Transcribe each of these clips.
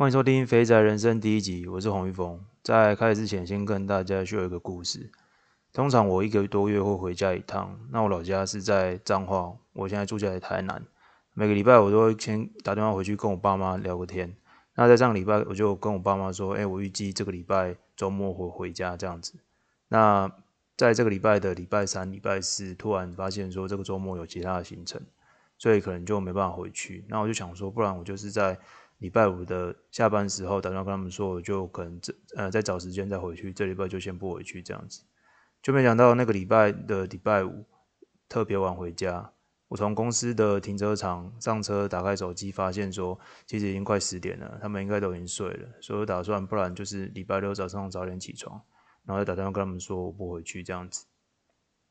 欢迎收听《肥仔人生》第一集，我是洪玉峰。在开始之前，先跟大家说一个故事。通常我一个多月会回家一趟，那我老家是在彰化，我现在住在台南。每个礼拜我都会先打电话回去跟我爸妈聊个天。那在上个礼拜，我就跟我爸妈说：“哎，我预计这个礼拜周末会回家这样子。”那在这个礼拜的礼拜三、礼拜四，突然发现说这个周末有其他的行程，所以可能就没办法回去。那我就想说，不然我就是在。礼拜五的下班时候打电话跟他们说，我就可能这呃再找时间再回去，这礼拜就先不回去这样子，就没想到那个礼拜的礼拜五特别晚回家。我从公司的停车场上车，打开手机，发现说其实已经快十点了，他们应该都已经睡了，所以我打算不然就是礼拜六早上早点起床，然后再打电话跟他们说我不回去这样子，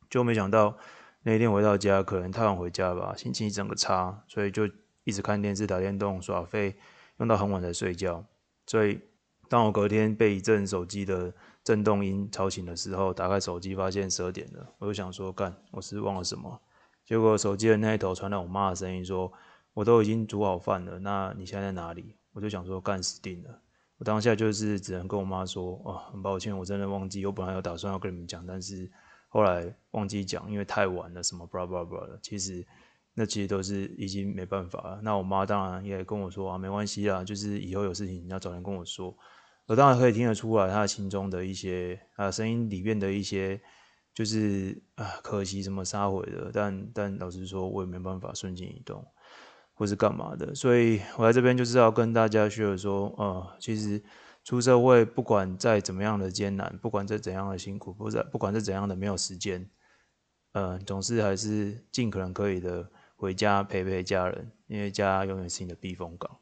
就没想到那天回到家可能太晚回家吧，心情一整个差，所以就一直看电视、打电动、耍废。用到很晚才睡觉，所以当我隔天被一阵手机的震动音吵醒的时候，打开手机发现十二点了，我就想说干，我是忘了什么？结果手机的那一头传来我妈的声音说：“我都已经煮好饭了，那你现在在哪里？”我就想说干，死定了！我当下就是只能跟我妈说：“哦，很抱歉，我真的忘记，我本来有打算要跟你们讲，但是后来忘记讲，因为太晚了，什么 blah blah blah 的，其实。”那其实都是已经没办法了。那我妈当然也跟我说啊，没关系啦，就是以后有事情你要早点跟我说。我当然可以听得出来她心中的一些啊声音里面的一些，就是啊可惜什么杀回的。但但老实说，我也没办法瞬间移动，或是干嘛的。所以我在这边就是要跟大家说说，呃，其实出社会不管再怎么样的艰难，不管再怎样的辛苦，不在不管再怎样的没有时间，呃，总是还是尽可能可以的。回家陪陪家人，因为家永远是你的避风港，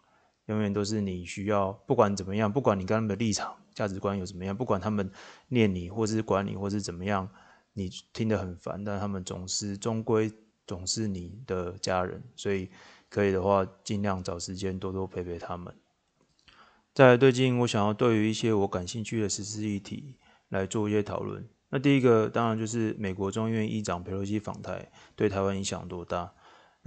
永远都是你需要。不管怎么样，不管你跟他们的立场、价值观有怎么样，不管他们念你，或是管你，或是怎么样，你听得很烦，但他们总是终归总是你的家人。所以可以的话，尽量找时间多多陪陪他们。在，最近我想要对于一些我感兴趣的时事议题来做一些讨论。那第一个当然就是美国众议院议长佩洛西访台对台湾影响多大。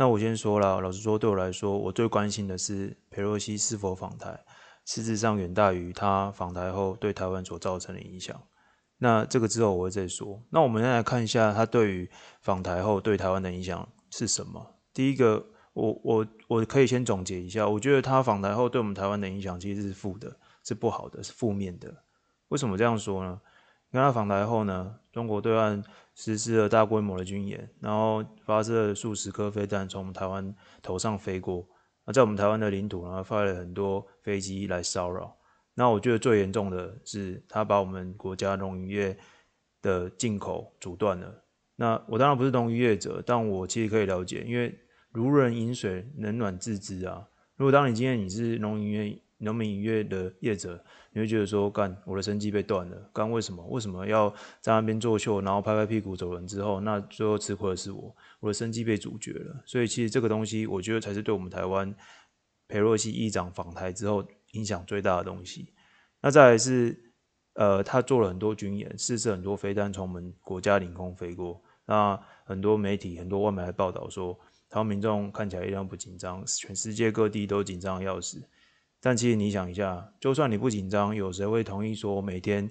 那我先说了，老实说，对我来说，我最关心的是裴洛西是否访台，实质上远大于他访台后对台湾所造成的影响。那这个之后我会再说。那我们先来看一下他对于访台后对台湾的影响是什么。第一个，我我我可以先总结一下，我觉得他访台后对我们台湾的影响其实是负的，是不好的，是负面的。为什么这样说呢？因为他访台后呢，中国对岸实施了大规模的军演，然后发射了数十颗飞弹从台湾头上飞过，那在我们台湾的领土呢，发了很多飞机来骚扰。那我觉得最严重的是，他把我们国家农渔业的进口阻断了。那我当然不是农渔业者，但我其实可以了解，因为如人饮水，冷暖自知啊。如果当你今天你是农渔业，农民渔业的业者，你会觉得说，干，我的生计被断了，干为什么？为什么要在那边作秀，然后拍拍屁股走人之后，那最后吃亏的是我，我的生计被阻绝了。所以其实这个东西，我觉得才是对我们台湾裴洛西议长访台之后影响最大的东西。那再来是，呃，他做了很多军演，试射很多飞弹从我们国家领空飞过。那很多媒体、很多外媒来报道说，台湾民众看起来一样不紧张，全世界各地都紧张的要死。但其实你想一下，就算你不紧张，有谁会同意说每天，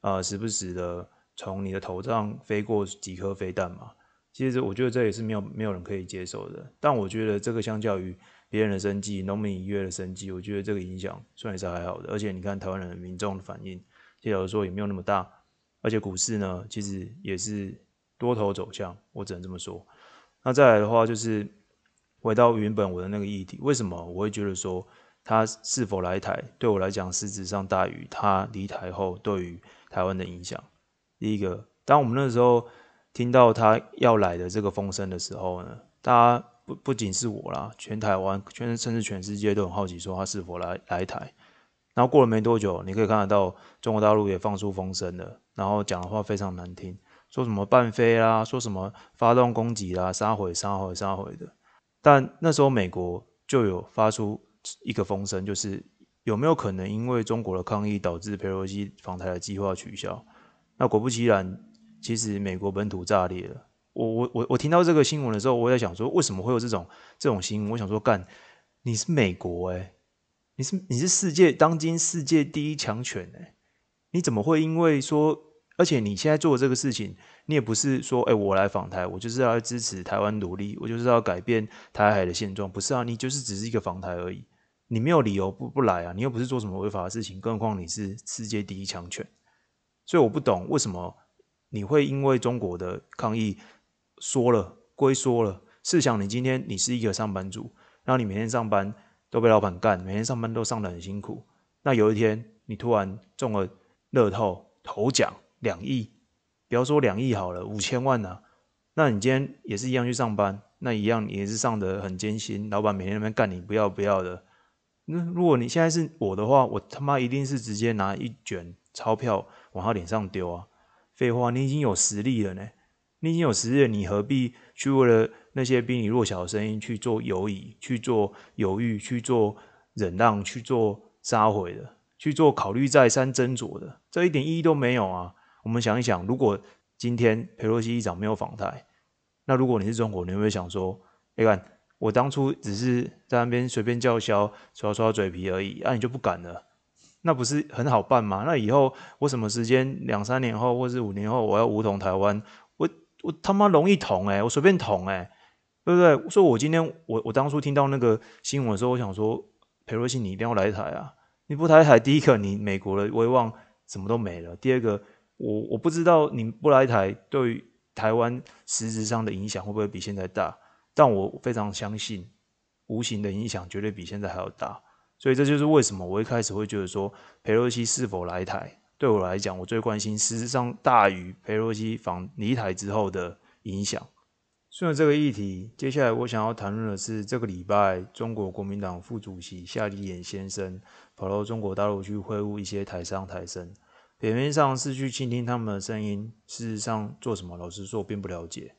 呃，时不时的从你的头上飞过几颗飞弹嘛？其实我觉得这也是没有没有人可以接受的。但我觉得这个相较于别人的生计、农民一月的生计，我觉得这个影响算是还好的。而且你看台湾人民众的反应，其实有时候也没有那么大。而且股市呢，其实也是多头走向，我只能这么说。那再来的话，就是回到原本我的那个议题，为什么我会觉得说？他是否来台，对我来讲，实质上大于他离台后对于台湾的影响。第一个，当我们那时候听到他要来的这个风声的时候呢，大家不不仅是我啦，全台湾，全甚至全世界都很好奇，说他是否来来台。然后过了没多久，你可以看得到中国大陆也放出风声了，然后讲的话非常难听，说什么半飞啦，说什么发动攻击啦，杀毁杀毁杀毁的。但那时候美国就有发出。一个风声就是有没有可能因为中国的抗议导致佩洛西访台的计划取消？那果不其然，其实美国本土炸裂了。我我我我听到这个新闻的时候，我在想说，为什么会有这种这种新闻？我想说，干，你是美国诶、你是你是世界当今世界第一强权哎，你怎么会因为说，而且你现在做的这个事情，你也不是说哎，我来访台，我就是要支持台湾独立，我就是要改变台海的现状，不是啊，你就是只是一个访台而已，你没有理由不不来啊，你又不是做什么违法的事情，更何况你是世界第一强权，所以我不懂为什么你会因为中国的抗议说了归说了，试想你今天你是一个上班族，然后你每天上班。都被老板干，每天上班都上得很辛苦。那有一天你突然中了乐透头奖两亿，不要说两亿好了，五千万呢、那你今天也是一样去上班，那一样也是上得很艰辛，老板每天那边干你不要不要的。那如果你现在是我的话，我他妈一定是直接拿一卷钞票往他脸上丢啊！废话，你已经有实力了呢，你已经有实力了，你何必去为了？那些比你弱小的声音去做犹疑，去做犹豫，去做忍让，去做杀回的，去做考虑再三斟酌的，这一点意义都没有啊！我们想一想，如果今天佩洛西议长没有访台，那如果你是中国，你会不会想说：“你看，我当初只是在那边随便叫嚣、耍耍嘴皮而已，啊、你就不敢了？那不是很好办吗？那以后我什么时间，两三年后或是五年后，我要武统台湾，我我他妈容易统诶、我随便统诶、对不对？所以我今天我我当初听到那个新闻的时候，我想说，裴洛西你一定要来台啊！你不来台，第一个你美国的威望什么都没了；第二个，我我不知道你不来台对台湾实质上的影响会不会比现在大，但我非常相信，无形的影响绝对比现在还要大。所以这就是为什么我一开始会觉得说，佩洛西是否来台，对我来讲，我最关心实质上大于佩洛西访离台之后的影响。顺着这个议题，接下来我想要谈论的是，这个礼拜中国国民党副主席夏立言先生跑到中国大陆去会晤一些台商台生，表面上是去倾听他们的声音，事实上做什么，老实说并不了解。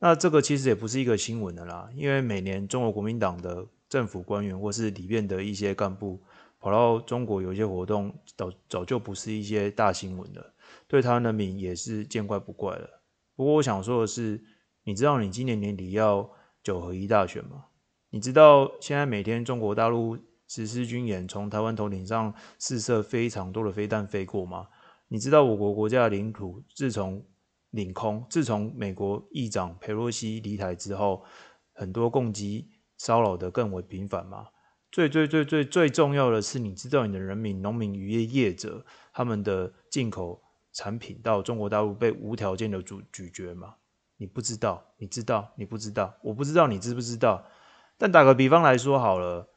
那这个其实也不是一个新闻的啦，因为每年中国国民党的政府官员或是里面的一些干部跑到中国有一些活动，早早就不是一些大新闻了，对台湾人民也是见怪不怪了。不过我想说的是。你知道你今年年底要九合一大选吗？你知道现在每天中国大陆实施军演，从台湾头顶上试射非常多的飞弹飞过吗？你知道我国国家的领土自从领空，自从美国议长佩洛西离台之后，很多攻击骚扰的更为频繁嘛？最最最最最重要的是，你知道你的人民、农民、渔业业者他们的进口产品到中国大陆被无条件的阻拒绝吗？你不知道，你知道，你不知道，我不知道，你知不知道？但打个比方来说好了，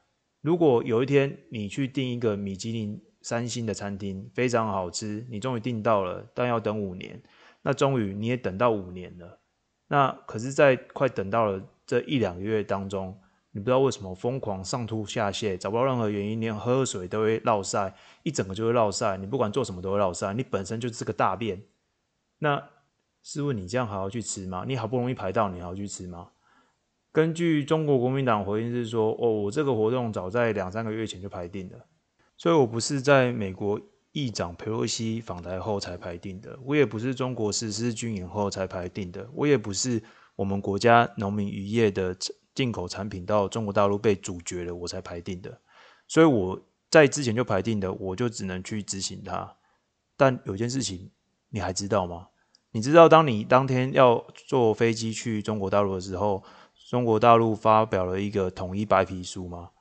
如果有一天你去订一个米其林三星的餐厅，非常好吃，你终于订到了，但要等五年，那终于你也等到五年了。那可是，在快等到了这一两个月当中，你不知道为什么疯狂上吐下泻，找不到任何原因，连喝水都会落晒，一整个就会落晒，你不管做什么都会落晒，你本身就是个大便。那。试问你这样还要去吃吗？你好不容易排到，你还要去吃吗？根据中国国民党回应是说，哦，我这个活动早在两三个月前就排定了，所以我不是在美国议长佩洛西访台后才排定的，我也不是中国实施军演后才排定的，我也不是我们国家农民渔业的进口产品到中国大陆被阻绝了我才排定的，所以我在之前就排定的，我就只能去执行它。但有件事情你还知道吗？你知道，当你当天要坐飞机去中国大陆的时候，中国大陆发表了一个统一白皮书吗？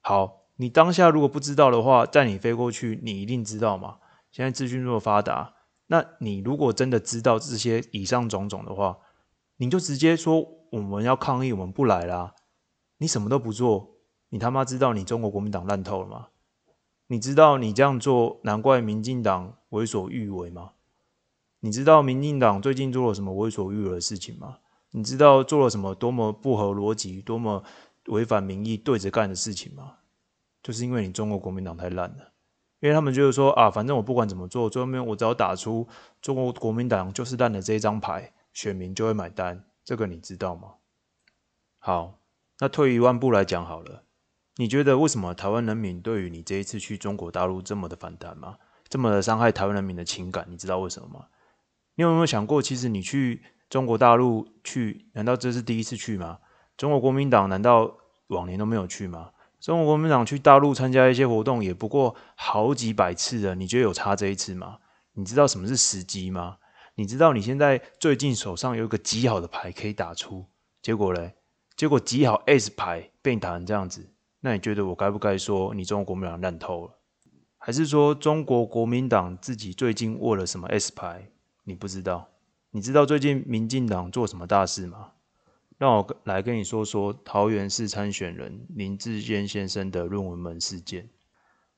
好，你当下如果不知道的话，在你飞过去，你一定知道嘛。现在资讯这么发达，那你如果真的知道这些以上种种的话，你就直接说我们要抗议，我们不来啦。你什么都不做，你他妈知道你中国国民党烂透了吗？你知道你这样做，难怪民进党为所欲为吗？你知道民进党最近做了什么为所欲为的事情吗？你知道做了什么多么不合逻辑、多么违反民意、对着干的事情吗？就是因为你中国国民党太烂了，因为他们就是说啊，反正我不管怎么做，最后面我只要打出中国国民党就是烂的这一张牌，选民就会买单。这个你知道吗？好，那退一万步来讲好了，你觉得为什么台湾人民对于你这一次去中国大陆这么的反弹吗？这么的伤害台湾人民的情感？你知道为什么吗？你有没有想过，其实你去中国大陆去，难道这是第一次去吗？中国国民党难道往年都没有去吗？中国国民党去大陆参加一些活动，也不过好几百次了，你觉得有差这一次吗？你知道什么是时机吗？你知道你现在最近手上有一个极好的牌可以打出，结果嘞？结果极好 S 牌被你打成这样子，那你觉得我该不该说你中国国民党烂透了？还是说中国国民党自己最近握了什么 S 牌？你不知道？你知道最近民进党做什么大事吗？让我来跟你说说桃园市参选人林志坚先生的论文门事件。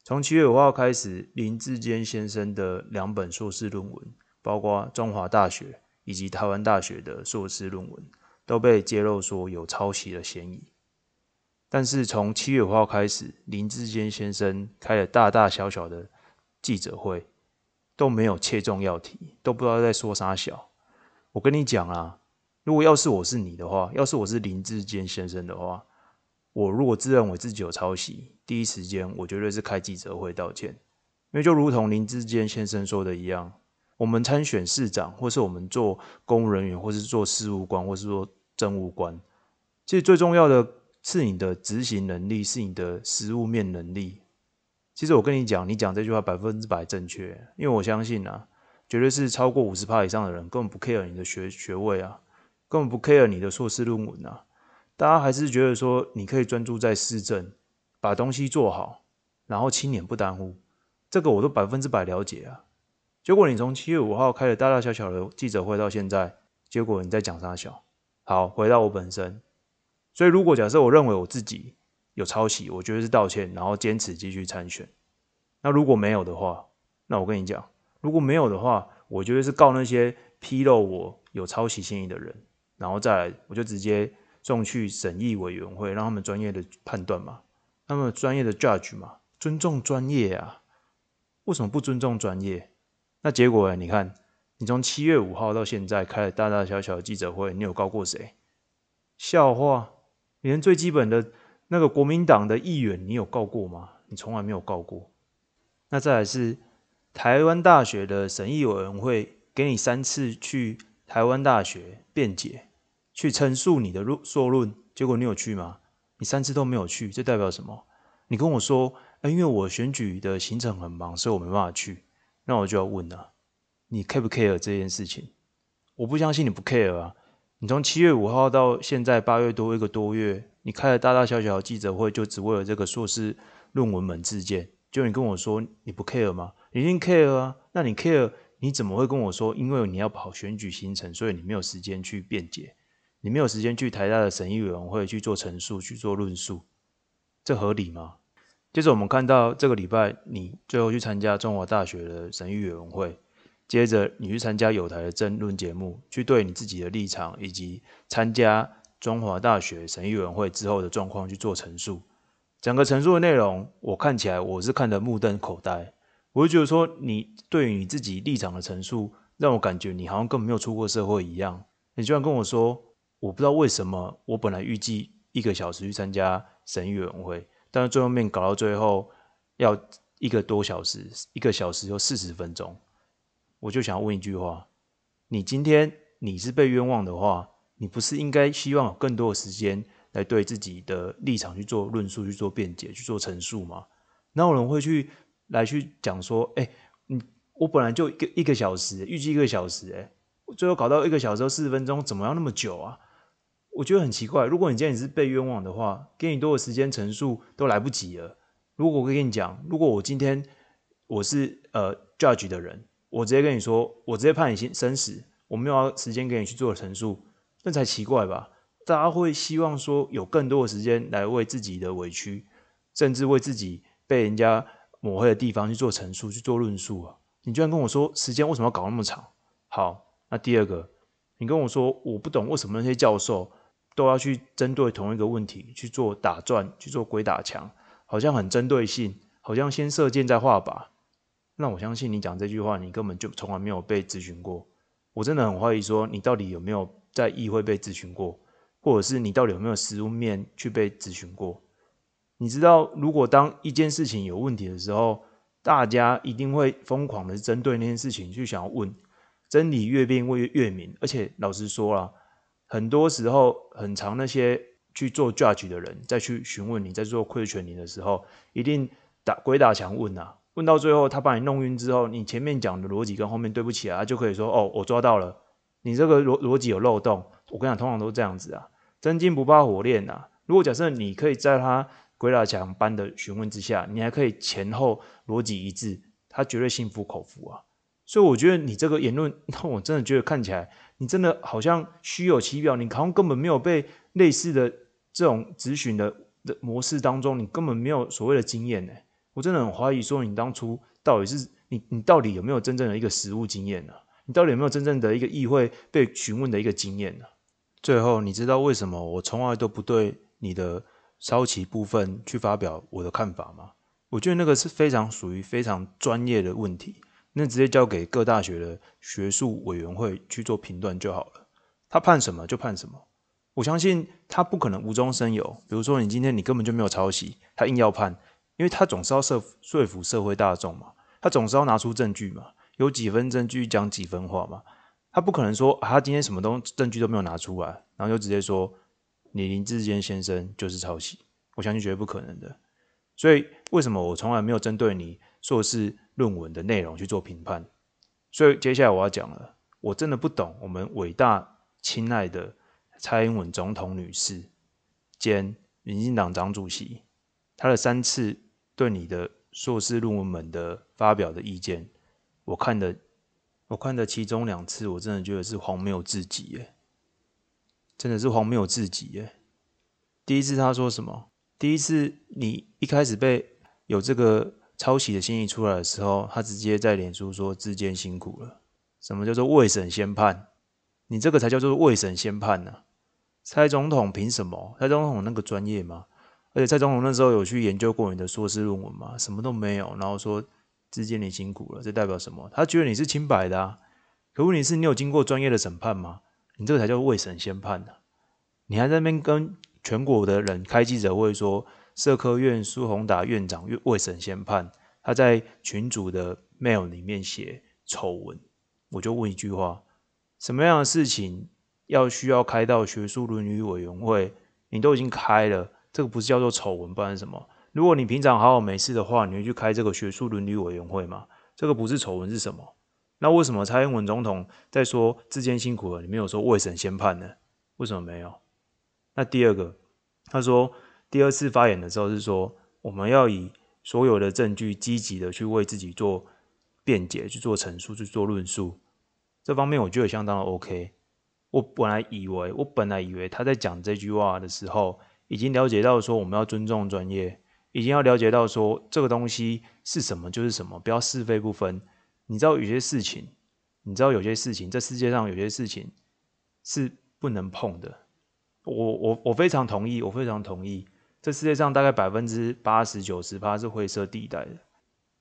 从七月五号开始，林志坚先生的两本硕士论文。包括中华大学以及台湾大学的硕士论文都被揭露说有抄袭的嫌疑，但是从七月五号开始，林志坚先生开了大大小小的记者会，都没有切中要题，都不知道在说啥小。我跟你讲啊，如果要是我是你的话，要是我是林志坚先生的话，我如果自认为自己有抄袭，第一时间我绝对是开记者会道歉，因为就如同林志坚先生说的一样。我们参选市长，或是我们做公务人员，或是做事务官，或是做政务官，其实最重要的是你的执行能力，是你的实务面能力。其实我跟你讲，你讲这句话百分之百正确，因为我相信啊，绝对是超过五十趴以上的人根本不 care 你的学学位啊，根本不 care 你的硕士论文啊，大家还是觉得说你可以专注在市政，把东西做好，然后青年不耽误，这个我都百分之百了解啊。结果你从七月五号开了大大小小的记者会到现在，结果你在讲啥小？好，回到我本身。所以如果假设我认为我自己有抄袭，我觉得是道歉，然后坚持继续参选。那如果没有的话，那我跟你讲，如果没有的话，我觉得是告那些披露我有抄袭嫌疑的人，然后再来我就直接送去审议委员会，让他们专业的判断嘛，他们专业的 judge 嘛，尊重专业啊。为什么不尊重专业？那结果呢？你看，你从七月五号到现在开了大大小小的记者会，你有告过谁？笑话，连最基本的那个国民党的议员，你有告过吗？你从来没有告过。那再来是台湾大学的审议委员会，给你三次去台湾大学辩解，去陈述你的论说论，结果你有去吗？你三次都没有去，这代表什么？你跟我说，欸，因为我选举的行程很忙，所以我没办法去。那我就要问了，你 care 不 care 这件事情？我不相信你不 care 啊！你从七月五号到现在八月多一个多月，你开了大大小小的记者会，就只为了这个硕士论文门事件，就你跟我说你不 care 吗？你一定 care 啊！那你 care，你怎么会跟我说？因为你要跑选举行程，所以你没有时间去辩解，你没有时间去台大的审议委员会去做陈述、去做论述，这合理吗？接着我们看到这个礼拜，你最后去参加中华大学的审议委员会，接着你去参加有台的政论节目，去对你自己的立场以及参加中华大学审议委员会之后的状况去做陈述。整个陈述的内容，我看起来我是看得目瞪口呆。我就觉得说，你对于你自己立场的陈述，让我感觉你好像根本没有出过社会一样。你居然跟我说，我不知道为什么，我本来预计一个小时去参加审议委员会。但是最后面搞到最后要一个多小时，一个小时又四十分钟，我就想要问一句话：你今天你是被冤枉的话，你不是应该希望有更多的时间来对自己的立场去做论述、去做辩解、去做陈述吗？哪有人会去来去讲说：哎，你我本来就一个一个小时，预计一个小时，哎，最后搞到一个小时四十分钟，怎么要那么久啊？我觉得很奇怪，如果你今天你是被冤枉的话，给你多的时间陈述都来不及了。如果我跟你讲，如果我今天我是呃 judge 的人，我直接跟你说，我直接判你生死，我没有时间给你去做陈述，那才奇怪吧？大家会希望说有更多的时间来为自己的委屈，甚至为自己被人家抹黑的地方去做陈述、去做论述啊！你居然跟我说时间为什么要搞那么长？好，那第二个，你跟我说我不懂为什么那些教授。都要去针对同一个问题去做打转，去做鬼打墙，好像很针对性，好像先射箭再画靶。那我相信你讲这句话，你根本就从来没有被咨询过。我真的很怀疑说，你到底有没有在议会被咨询过，或者是你到底有没有实务面去被咨询过？你知道，如果当一件事情有问题的时候，大家一定会疯狂的针对那件事情去想要问，真理越辩越越明。而且老实说啦。很多时候，很常那些去做 judge 的人再去询问你在做 questioning 的时候，一定打鬼打墙问啊，问到最后他把你弄晕之后，你前面讲的逻辑跟后面对不起啊，就可以说哦，我抓到了，你这个逻逻辑有漏洞。我跟你讲，通常都是这样子啊，真金不怕火炼啊。如果假设你可以在他鬼打墙般的询问之下，你还可以前后逻辑一致，他绝对心服口服啊。所以我觉得你这个言论，让我真的觉得看起来你真的好像虚有其表，你好像根本没有被类似的这种咨询的的模式当中，你根本没有所谓的经验呢。我真的很怀疑说你当初到底是你你到底有没有真正的一个实务经验呢？你到底有没有真正的一个议会被询问的一个经验呢？最后，你知道为什么我从来都不对你的抄袭部分去发表我的看法吗？我觉得那个是非常属于非常专业的问题。那直接交给各大学的学术委员会去做评断就好了。他判什么就判什么。我相信他不可能无中生有。比如说你今天你根本就没有抄袭，他硬要判，因为他总是要说说服社会大众嘛，他总是要拿出证据嘛，有几分证据讲几分话嘛。他不可能说啊，他今天什么东证据都没有拿出来，然后就直接说你林志坚先生就是抄袭。我相信绝对不可能的。所以为什么我从来没有针对你硕士论文的内容去做评判，所以接下来我要讲了，我真的不懂我们伟大亲爱的蔡英文总统女士兼民进党党主席，她的三次对你的硕士论文们的发表的意见，我看的我看的其中两次，我真的觉得是荒谬至极耶，真的是荒谬至极耶。第一次他说什么？第一次你一开始被有这个。抄袭的信息出来的时候，他直接在脸书说：“智坚辛苦了。”什么叫做未审先判？你这个才叫做未审先判呢、蔡总统凭什么？蔡总统那个专业吗？而且蔡总统那时候有去研究过你的硕士论文吗？什么都没有。然后说智坚你辛苦了，这代表什么？他觉得你是清白的啊。可问题是你有经过专业的审判吗？你这个才叫未审先判呢、你还在那边跟全国的人开记者会说。社科院苏宏达院长未审先判，他在群组的 mail 里面写丑闻，我就问一句话：什么样的事情要需要开到学术伦理委员会？你都已经开了，这个不是叫做丑闻，不然什么？如果你平常好好没事的话，你会去开这个学术伦理委员会吗？这个不是丑闻是什么？那为什么蔡英文总统在说智坚辛苦了，你没有说未审先判呢？为什么没有？那第二个，他说。第二次发言的时候是说，我们要以所有的证据积极的去为自己做辩解、去做陈述、去做论述。这方面我觉得相当的 OK。我本来以为，我本来以为他在讲这句话的时候，已经了解到说我们要尊重专业，已经要了解到说这个东西是什么就是什么，不要是非不分。你知道有些事情，你知道有些事情，这世界上有些事情是不能碰的。我我我非常同意，我非常同意。这世界上大概百分之八十九十八是灰色地带的，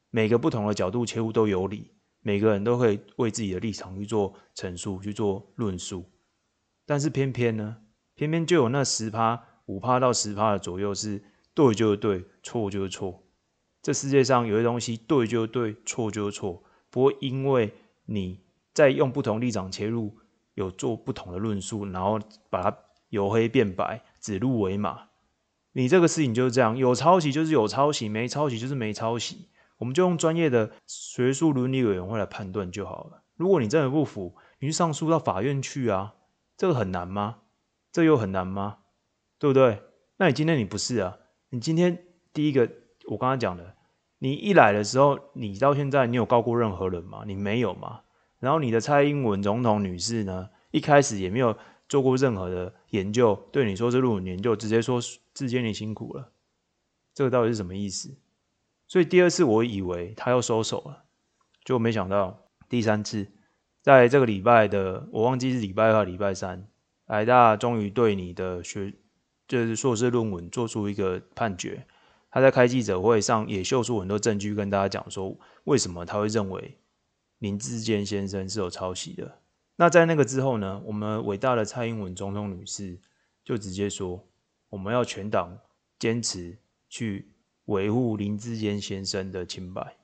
每个不同的角度切入都有理，每个人都会为自己的立场去做陈述、去做论述，但是偏偏呢，偏偏就有那十趴、五趴到十趴的左右是对就是对，错就是错。这世界上有些东西对就是对，错就是错，不会因为你在用不同立场切入，有做不同的论述，然后把它由黑变白、指鹿为马。你这个事情就是这样，有抄袭就是有抄袭，没抄袭就是没抄袭，我们就用专业的学术伦理委员会来判断就好了。如果你真的不服，你去上诉到法院去啊，这个很难吗？这又很难吗？对不对？那你今天你不是啊？你今天第一个，我刚刚讲的，你一来的时候，你到现在你有告过任何人吗？你没有吗？然后你的蔡英文总统女士呢，一开始也没有。做过任何的研究，对你说是论文研究，直接说智坚你辛苦了，这个到底是什么意思？所以第二次我以为他要收手了，就没想到第三次，在这个礼拜的我忘记是礼拜二还是礼拜三，台大终于对你的学就是硕士论文做出一个判决，他在开记者会上也秀出很多证据跟大家讲说，为什么他会认为林志坚先生是有抄袭的。那在那个之后呢，我们伟大的蔡英文总统女士就直接说，我们要全党坚持去维护林志坚先生的清白。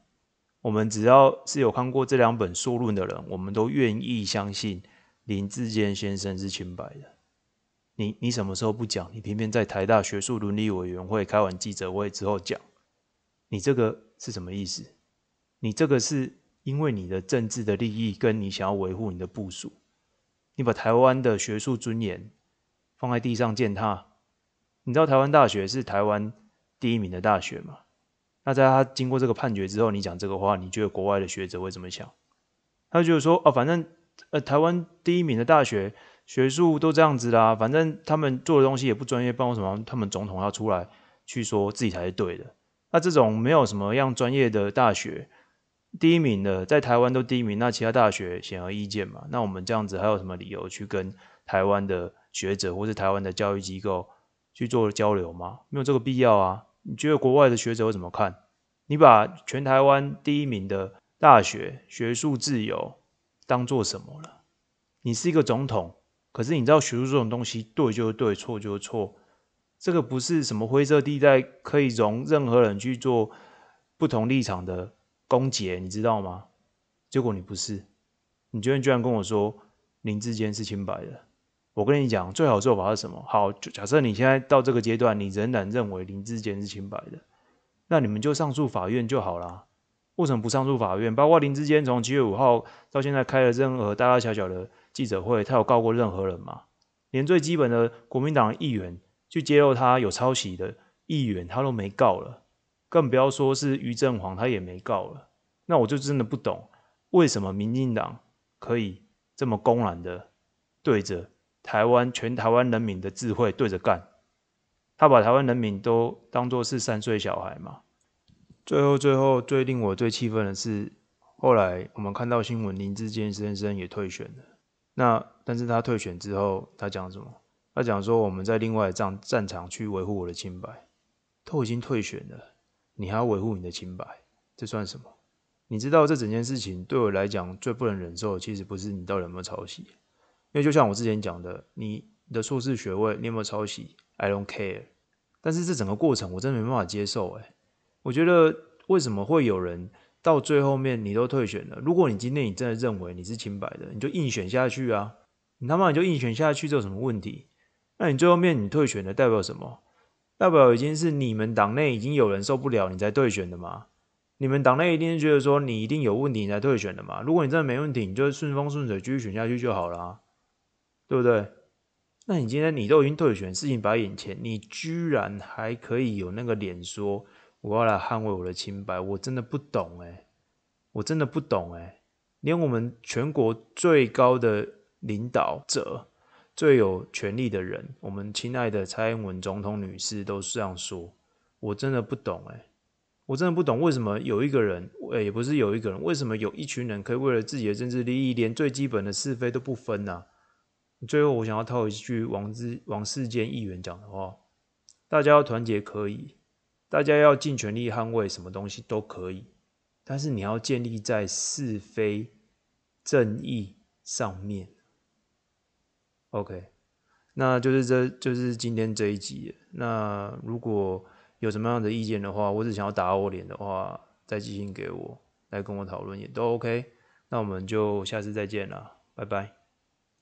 我们只要是有看过这两本硕论的人，我们都愿意相信林志坚先生是清白的。你你什么时候不讲？你偏偏在台大学术伦理委员会开完记者会之后讲，你这个是什么意思？你这个是因为你的政治的利益跟你想要维护你的部署，你把台湾的学术尊严放在地上践踏。你知道台湾大学是台湾第一名的大学吗？那在他经过这个判决之后，你讲这个话，你觉得国外的学者会怎么想？他就说哦，反正呃，台湾第一名的大学学术都这样子啦，反正他们做的东西也不专业，办为什么他们总统要出来去说自己才是对的？那这种没有什么样专业的大学第一名的，在台湾都第一名，那其他大学显而易见嘛？那我们这样子还有什么理由去跟台湾的学者或是台湾的教育机构去做交流吗？没有这个必要啊。你觉得国外的学者会怎么看？你把全台湾第一名的大学学术自由当做什么了？你是一个总统，可是你知道学术这种东西，对就是对，错就是错，这个不是什么灰色地带，可以容任何人去做不同立场的攻击，你知道吗？结果你不是，你今天居然跟我说林志坚是清白的。我跟你讲，最好做法是什么？好，就假设你现在到这个阶段，你仍然认为林志坚是清白的，那你们就上诉法院就好啦。为什么不上诉法院？包括林志坚从七月五号到现在开了任何大大小小的记者会，他有告过任何人吗？连最基本的国民党议员去揭露他有抄袭的议员，他都没告了，更不要说是于正煌，他也没告了。那我就真的不懂，为什么民进党可以这么公然的对着。台湾全台湾人民的智慧对着干，他把台湾人民都当作是三岁小孩嘛。最后，最后最令我最气愤的是，后来我们看到新闻，林志坚先生也退选了。那但是他退选之后，他讲什么？他讲说我们在另外战战场去维护我的清白。都已经退选了，你还要维护你的清白？这算什么？你知道这整件事情对我来讲最不能忍受的，其实不是你到底有没有抄袭。因为就像我之前讲的，你的硕士学位你有没有抄袭？I don't care。但是这整个过程我真的没办法接受诶。我觉得为什么会有人到最后面你都退选了？如果你今天你真的认为你是清白的，你就硬选下去啊！你他妈你就硬选下去，这有什么问题？那你最后面你退选的，代表什么？代表已经是你们党内已经有人受不了你才退选的吗？你们党内一定是觉得说你一定有问题你才退选的嘛？如果你真的没问题，你就顺风顺水继续选下去就好了。对不对？那你今天你都已经退选，事情摆在眼前，你居然还可以有那个脸说我要来捍卫我的清白？我真的不懂诶，我真的不懂诶，连我们全国最高的领导者、最有权力的人，我们亲爱的蔡英文总统女士都这样说，我真的不懂诶，我真的不懂为什么有一个人，诶，也不是有一个人，为什么有一群人可以为了自己的政治利益，连最基本的是非都不分呢？最后，我想要套一句王之王世坚议员讲的话：大家要团结可以，大家要尽全力捍卫什么东西都可以，但是你要建立在是非正义上面。OK，那就是这就是今天这一集。那如果有什么样的意见的话，或者想要打我脸的话，再寄信给我来跟我讨论也都 OK。那我们就下次再见了，拜拜。